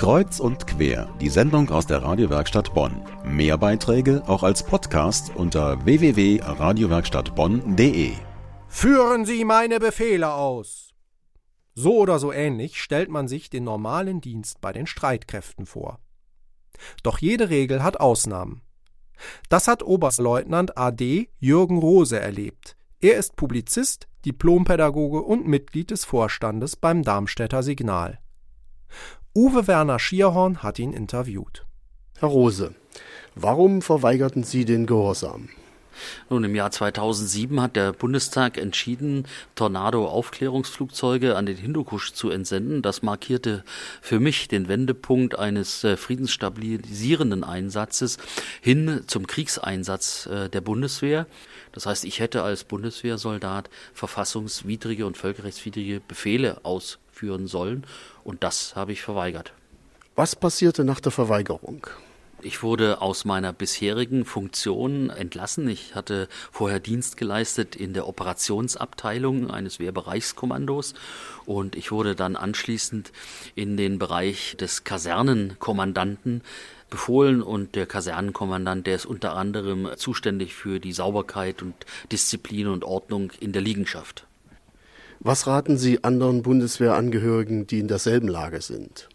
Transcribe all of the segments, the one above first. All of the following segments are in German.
Kreuz und quer, die Sendung aus der Radiowerkstatt Bonn. Mehr Beiträge auch als Podcast unter www.radiowerkstattbonn.de. Führen Sie meine Befehle aus. So oder so ähnlich stellt man sich den normalen Dienst bei den Streitkräften vor. Doch jede Regel hat Ausnahmen. Das hat Oberstleutnant AD Jürgen Rose erlebt. Er ist Publizist, Diplompädagoge und Mitglied des Vorstandes beim Darmstädter Signal. Uwe Werner Schierhorn hat ihn interviewt. Herr Rose, warum verweigerten Sie den Gehorsam? Nun, im Jahr 2007 hat der Bundestag entschieden, Tornado-Aufklärungsflugzeuge an den Hindukusch zu entsenden. Das markierte für mich den Wendepunkt eines äh, friedensstabilisierenden Einsatzes hin zum Kriegseinsatz äh, der Bundeswehr. Das heißt, ich hätte als Bundeswehrsoldat verfassungswidrige und völkerrechtswidrige Befehle ausführen sollen und das habe ich verweigert. Was passierte nach der Verweigerung? Ich wurde aus meiner bisherigen Funktion entlassen. Ich hatte vorher Dienst geleistet in der Operationsabteilung eines Wehrbereichskommandos und ich wurde dann anschließend in den Bereich des Kasernenkommandanten befohlen und der Kasernenkommandant, der ist unter anderem zuständig für die Sauberkeit und Disziplin und Ordnung in der Liegenschaft. Was raten Sie anderen Bundeswehrangehörigen, die in derselben Lage sind?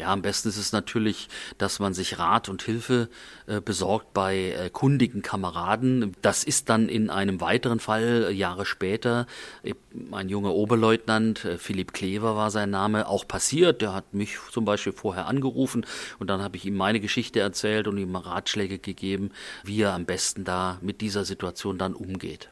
Ja, am besten ist es natürlich, dass man sich Rat und Hilfe äh, besorgt bei äh, kundigen Kameraden. Das ist dann in einem weiteren Fall äh, Jahre später, äh, ein junger Oberleutnant, äh, Philipp Klever war sein Name, auch passiert. Der hat mich zum Beispiel vorher angerufen und dann habe ich ihm meine Geschichte erzählt und ihm Ratschläge gegeben, wie er am besten da mit dieser Situation dann umgeht.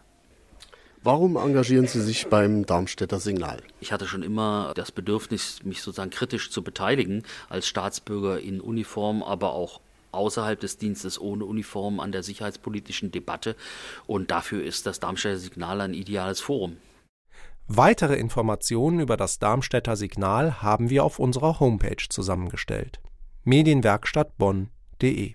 Warum engagieren Sie sich beim Darmstädter Signal? Ich hatte schon immer das Bedürfnis, mich sozusagen kritisch zu beteiligen als Staatsbürger in Uniform, aber auch außerhalb des Dienstes ohne Uniform an der sicherheitspolitischen Debatte. Und dafür ist das Darmstädter Signal ein ideales Forum. Weitere Informationen über das Darmstädter Signal haben wir auf unserer Homepage zusammengestellt. Medienwerkstatt Bonn.de